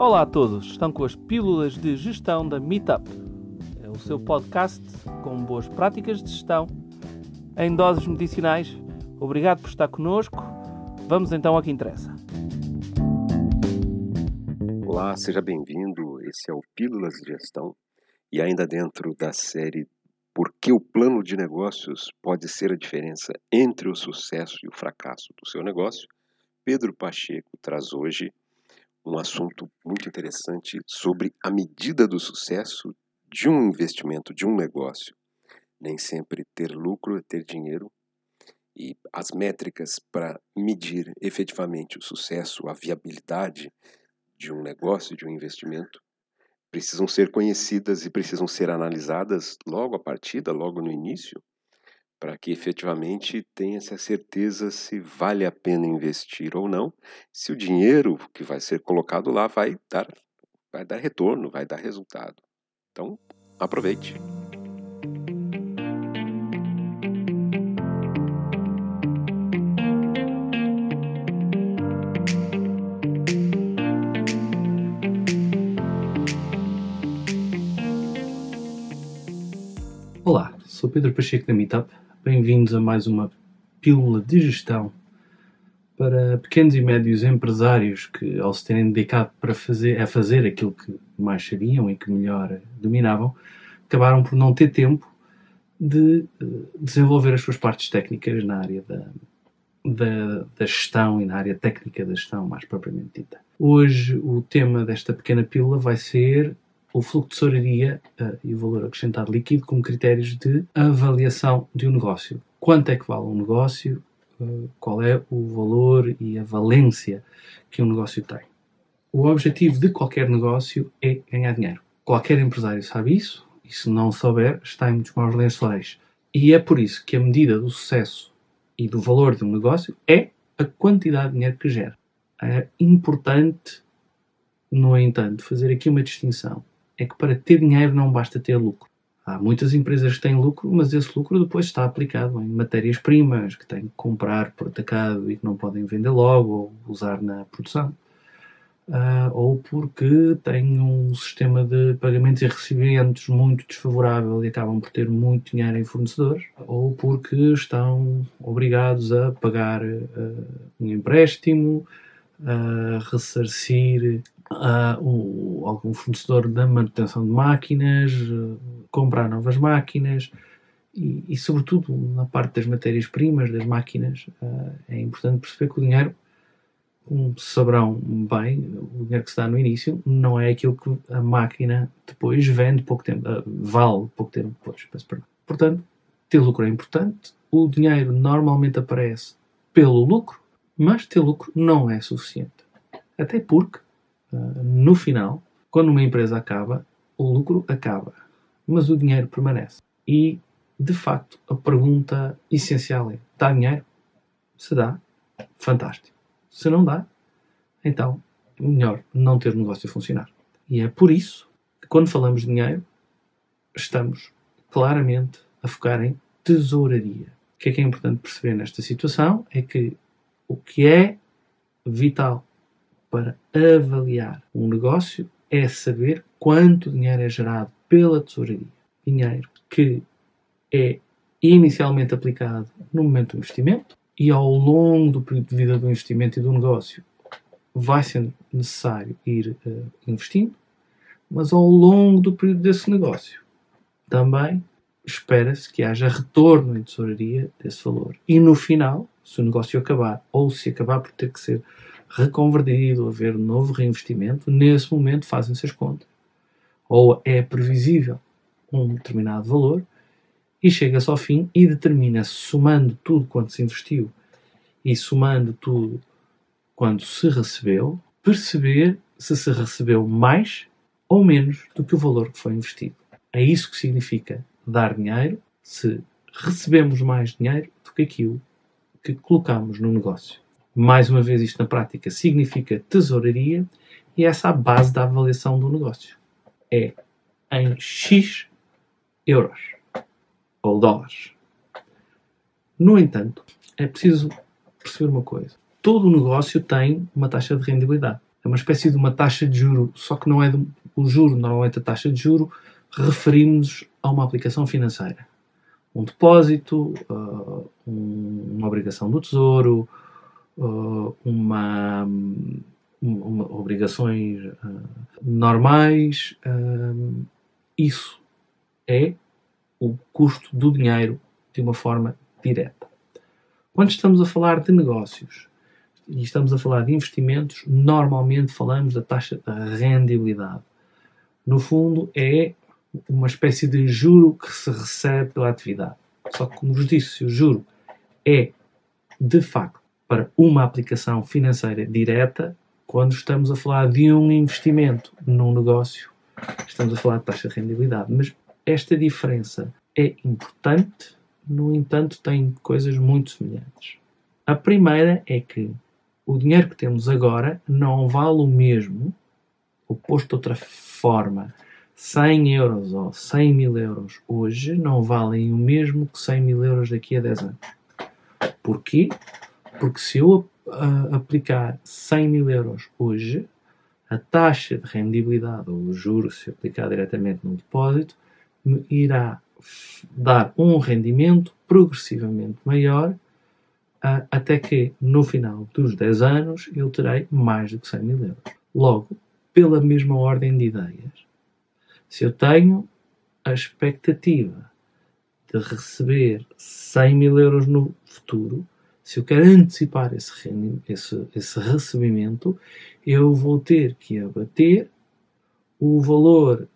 Olá a todos, estão com as pílulas de gestão da Meetup. É o seu podcast com boas práticas de gestão em doses medicinais. Obrigado por estar conosco. Vamos então ao que interessa. Olá, seja bem-vindo. Esse é o Pílulas de Gestão e ainda dentro da série Por que o plano de negócios pode ser a diferença entre o sucesso e o fracasso do seu negócio, Pedro Pacheco traz hoje um assunto muito interessante sobre a medida do sucesso de um investimento, de um negócio. Nem sempre ter lucro é ter dinheiro, e as métricas para medir efetivamente o sucesso, a viabilidade de um negócio, de um investimento, precisam ser conhecidas e precisam ser analisadas logo a partida, logo no início, para que efetivamente tenha-se a certeza se vale a pena investir ou não, se o dinheiro que vai ser colocado lá vai dar, vai dar retorno, vai dar resultado. Então, aproveite. Olá, sou Pedro Pacheco da Meetup Bem-vindos a mais uma pílula de gestão para pequenos e médios empresários que, ao se terem dedicado para fazer, a fazer aquilo que mais sabiam e que melhor dominavam, acabaram por não ter tempo de uh, desenvolver as suas partes técnicas na área da, da, da, gestão e na área técnica da gestão, mais propriamente dita. Hoje, o tema desta pequena pílula vai ser o fluxo de tesouraria uh, e o valor acrescentado líquido como critérios de avaliação de um negócio. Quanto é que vale um negócio? Uh, qual é o valor e a valência que um negócio tem? O objetivo de qualquer negócio é ganhar dinheiro. Qualquer empresário sabe isso e, se não souber, está em muitos maus lençóis. E é por isso que a medida do sucesso e do valor de um negócio é a quantidade de dinheiro que gera. É importante, no entanto, fazer aqui uma distinção é que para ter dinheiro não basta ter lucro. Há muitas empresas que têm lucro, mas esse lucro depois está aplicado em matérias-primas que têm que comprar por atacado e que não podem vender logo ou usar na produção. Uh, ou porque têm um sistema de pagamentos e recebimentos muito desfavorável e acabam por ter muito dinheiro em fornecedores, ou porque estão obrigados a pagar uh, um empréstimo, a ressarcir uh, o, algum fornecedor da manutenção de máquinas, uh, comprar novas máquinas e, e, sobretudo, na parte das matérias-primas, das máquinas, uh, é importante perceber que o dinheiro, como saberão bem, o dinheiro que se dá no início não é aquilo que a máquina depois vende pouco tempo, vale pouco tempo depois. Portanto, ter lucro é importante. O dinheiro normalmente aparece pelo lucro, mas ter lucro não é suficiente. Até porque no final, quando uma empresa acaba, o lucro acaba, mas o dinheiro permanece. E, de facto, a pergunta essencial é: dá dinheiro? Se dá, fantástico. Se não dá, então melhor não ter o negócio a funcionar. E é por isso que, quando falamos de dinheiro, estamos claramente a focar em tesouraria. O que é que é importante perceber nesta situação é que o que é vital para avaliar um negócio é saber quanto dinheiro é gerado pela tesouraria. Dinheiro que é inicialmente aplicado no momento do investimento e ao longo do período de vida do investimento e do negócio vai ser necessário ir uh, investindo, mas ao longo do período desse negócio também espera-se que haja retorno em tesouraria desse valor. E no final, se o negócio acabar ou se acabar por ter que ser reconvertido, haver novo reinvestimento, nesse momento fazem-se as contas. Ou é previsível um determinado valor e chega-se ao fim e determina-se, somando tudo quanto se investiu e somando tudo quando se recebeu, perceber se se recebeu mais ou menos do que o valor que foi investido. É isso que significa dar dinheiro se recebemos mais dinheiro do que aquilo que colocamos no negócio. Mais uma vez, isto na prática significa tesouraria e essa é a base da avaliação do negócio. É em X euros ou dólares. No entanto, é preciso perceber uma coisa. Todo negócio tem uma taxa de rendibilidade. É uma espécie de uma taxa de juro, só que não é de, o juro, normalmente a taxa de juro, referimos a uma aplicação financeira. Um depósito, uh, um, uma obrigação do tesouro, uh, uma, uma, obrigações uh, normais. isso é o custo do dinheiro de uma forma direta. Quando estamos a falar de negócios e estamos a falar de investimentos, normalmente falamos da taxa de rendibilidade. No fundo, é uma espécie de juro que se recebe pela atividade. Só que, como vos disse, se o juro é de facto para uma aplicação financeira direta, quando estamos a falar de um investimento num negócio, estamos a falar de taxa de rendibilidade. Mas esta diferença é importante, no entanto, tem coisas muito semelhantes. A primeira é que o dinheiro que temos agora não vale o mesmo, ou posto de outra forma, 100 euros ou 100 mil euros hoje não valem o mesmo que 100 mil euros daqui a 10 anos. Porquê? Porque se eu uh, aplicar 100 mil euros hoje, a taxa de rendibilidade ou o juro, se aplicar diretamente no depósito, me irá dar um rendimento progressivamente maior uh, até que no final dos 10 anos eu terei mais do que 100 mil euros. Logo, pela mesma ordem de ideias, se eu tenho a expectativa de receber 100 mil euros no futuro, se eu quero antecipar esse, esse, esse recebimento, eu vou ter que abater o valor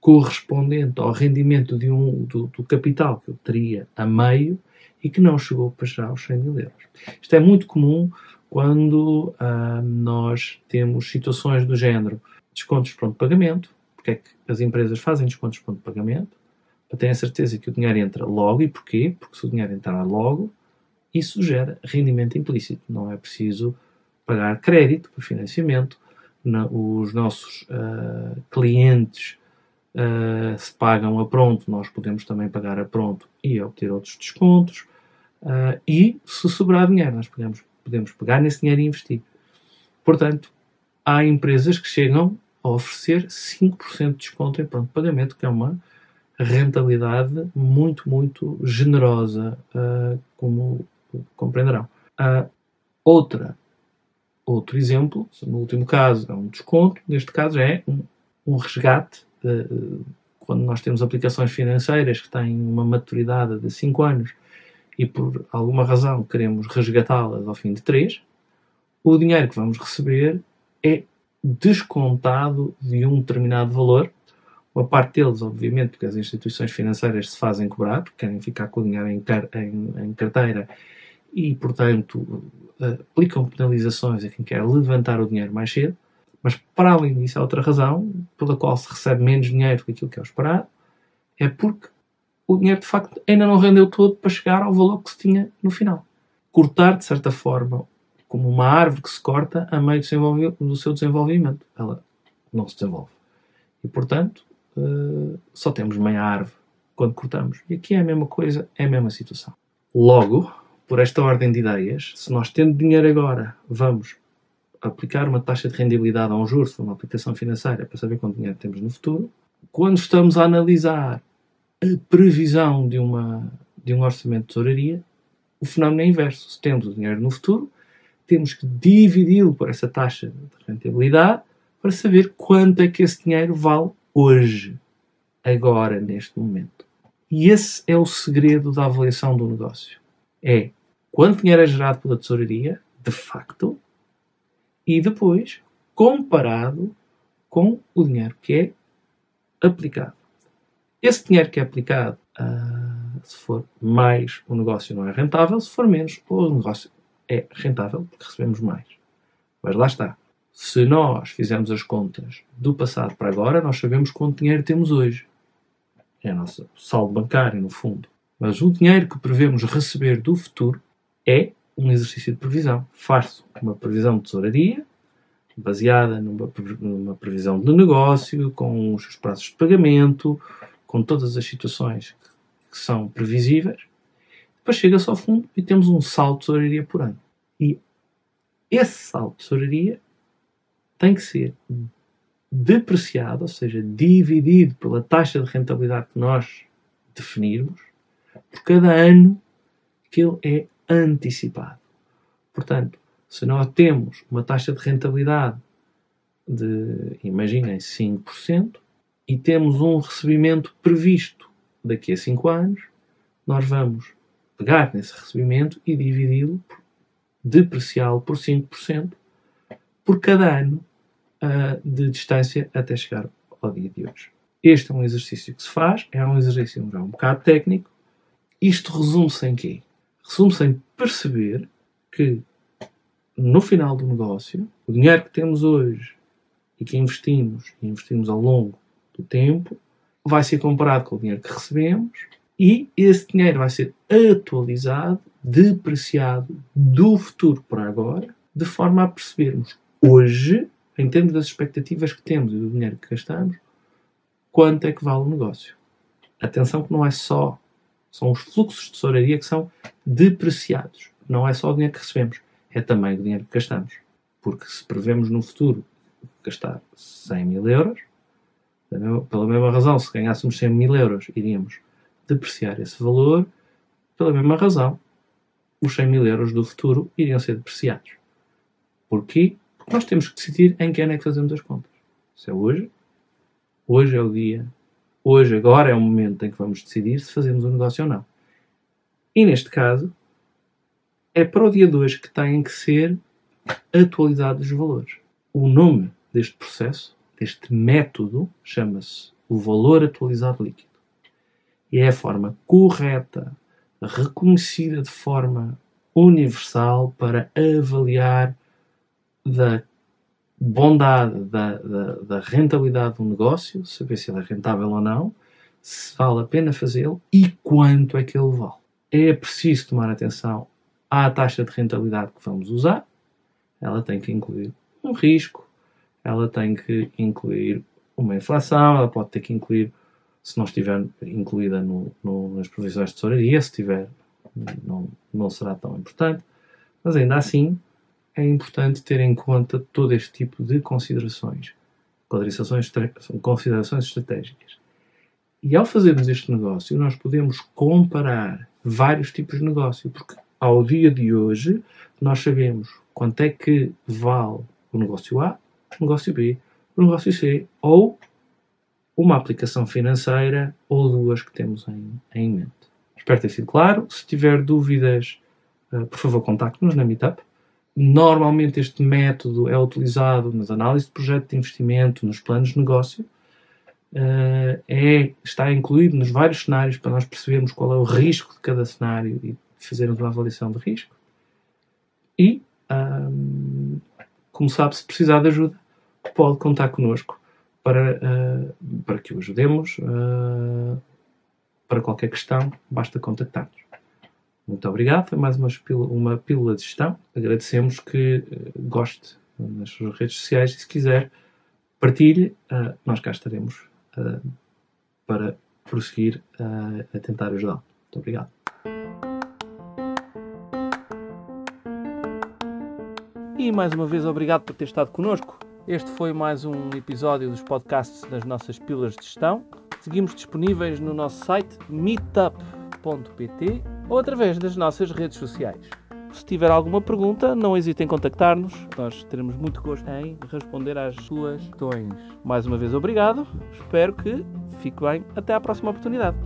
correspondente ao rendimento de um, do, do, capital que eu teria a meio e que não chegou para já aos 100 mil euros. Isto é muito comum quando ah, nós temos situações do género descontos de pronto pagamento, porque é que as empresas fazem descontos de ponto de pagamento? Para terem a certeza que o dinheiro entra logo. E porquê? Porque se o dinheiro entrar logo, isso gera rendimento implícito. Não é preciso pagar crédito para financiamento. os nossos uh, clientes uh, se pagam a pronto, nós podemos também pagar a pronto e obter outros descontos. Uh, e se sobrar dinheiro, nós podemos, podemos pegar nesse dinheiro e investir. Portanto, há empresas que chegam a oferecer 5% de desconto em pronto pagamento, que é uma rentabilidade muito, muito generosa, como compreenderão. Uh, outra, outro exemplo, no último caso é um desconto, neste caso é um, um resgate, de, quando nós temos aplicações financeiras que têm uma maturidade de 5 anos e por alguma razão queremos resgatá-las ao fim de 3, o dinheiro que vamos receber é descontado de um determinado valor. Uma parte deles, obviamente, porque as instituições financeiras se fazem cobrar, porque querem ficar com o dinheiro em, em, em carteira e, portanto, aplicam penalizações a quem quer levantar o dinheiro mais cedo. Mas, para além disso, há outra razão pela qual se recebe menos dinheiro do que aquilo que é esperado, é porque o dinheiro, de facto, ainda não rendeu todo para chegar ao valor que se tinha no final. Cortar, de certa forma, como uma árvore que se corta a meio do seu desenvolvimento. Ela não se desenvolve. E, portanto, uh, só temos meia árvore quando cortamos. E aqui é a mesma coisa, é a mesma situação. Logo, por esta ordem de ideias, se nós tendo dinheiro agora, vamos aplicar uma taxa de rendibilidade a um juro, uma aplicação financeira, para saber quanto dinheiro temos no futuro, quando estamos a analisar a previsão de, uma, de um orçamento de tesouraria, o fenómeno é inverso. Se temos o dinheiro no futuro, temos que dividi-lo por essa taxa de rentabilidade para saber quanto é que esse dinheiro vale hoje, agora, neste momento. E esse é o segredo da avaliação do negócio. É quanto dinheiro é gerado pela tesouraria, de facto, e depois comparado com o dinheiro que é aplicado. Esse dinheiro que é aplicado, uh, se for mais, o negócio não é rentável, se for menos, o negócio é rentável porque recebemos mais. Mas lá está. Se nós fizermos as contas do passado para agora, nós sabemos quanto dinheiro temos hoje. É o nosso saldo bancário, no fundo. Mas o dinheiro que prevemos receber do futuro é um exercício de previsão. Faço uma previsão de tesouraria, baseada numa, numa previsão de negócio, com os seus prazos de pagamento, com todas as situações que são previsíveis depois chega-se ao fundo e temos um salto de tesouraria por ano. E esse salto de tesouraria tem que ser depreciado, ou seja, dividido pela taxa de rentabilidade que nós definirmos, por cada ano que ele é antecipado. Portanto, se nós temos uma taxa de rentabilidade de, imaginem, 5%, e temos um recebimento previsto daqui a 5 anos, nós vamos pegar nesse recebimento e dividi-lo, depreciá-lo por 5% por cada ano uh, de distância até chegar ao dia de hoje. Este é um exercício que se faz, é um exercício já um bocado técnico. Isto resume-se em quê? Resume-se em perceber que no final do negócio, o dinheiro que temos hoje e que investimos, e investimos ao longo do tempo, vai ser comparado com o dinheiro que recebemos e esse dinheiro vai ser atualizado, depreciado do futuro para agora, de forma a percebermos hoje, em termos das expectativas que temos e do dinheiro que gastamos, quanto é que vale o negócio. Atenção que não é só, são os fluxos de tesouraria que são depreciados. Não é só o dinheiro que recebemos, é também o dinheiro que gastamos. Porque se prevemos no futuro gastar 100 mil euros, pela mesma razão, se ganhássemos 100 mil euros, iríamos depreciar esse valor. Pela mesma razão, os 100 mil euros do futuro iriam ser depreciados. Porquê? Porque nós temos que decidir em que ano é que fazemos as contas. Se é hoje, hoje é o dia, hoje, agora é o momento em que vamos decidir se fazemos o um negócio ou não. E neste caso, é para o dia de hoje que têm que ser atualizados os valores. O nome deste processo, deste método, chama-se o valor atualizado líquido. E é a forma correta, reconhecida de forma universal para avaliar da bondade, da, da, da rentabilidade do negócio, saber se ele é rentável ou não, se vale a pena fazê-lo e quanto é que ele vale. É preciso tomar atenção à taxa de rentabilidade que vamos usar. Ela tem que incluir um risco, ela tem que incluir uma inflação, ela pode ter que incluir, se não estiver incluída no, no, nas provisões de tesouraria, se tiver, não, não será tão importante. Mas ainda assim, é importante ter em conta todo este tipo de considerações, considerações, estratégicas. E ao fazermos este negócio, nós podemos comparar vários tipos de negócio, porque ao dia de hoje nós sabemos quanto é que vale o negócio A, o negócio B, o negócio C, ou uma aplicação financeira ou duas que temos em, em mente. Espero ter sido claro. Se tiver dúvidas, uh, por favor, contacte-nos na Meetup. Normalmente este método é utilizado nas análises de projeto de investimento, nos planos de negócio. Uh, é, está incluído nos vários cenários para nós percebermos qual é o risco de cada cenário e fazermos uma avaliação de risco. E, um, como sabe, se precisar de ajuda, pode contar connosco para, uh, para que o ajudemos. Uh, para qualquer questão, basta contactar-nos. Muito obrigado. Foi mais uma, uma pílula de gestão. Agradecemos que uh, goste nas suas redes sociais e, se quiser, partilhe. Uh, nós cá estaremos uh, para prosseguir a tentar ajudar. Muito obrigado. E mais uma vez, obrigado por ter estado connosco. Este foi mais um episódio dos podcasts das nossas pílulas de gestão. Seguimos disponíveis no nosso site meetup.pt ou através das nossas redes sociais. Se tiver alguma pergunta, não hesite em contactar-nos. Nós teremos muito gosto em responder às suas questões. Mais uma vez, obrigado. Espero que fique bem. Até à próxima oportunidade.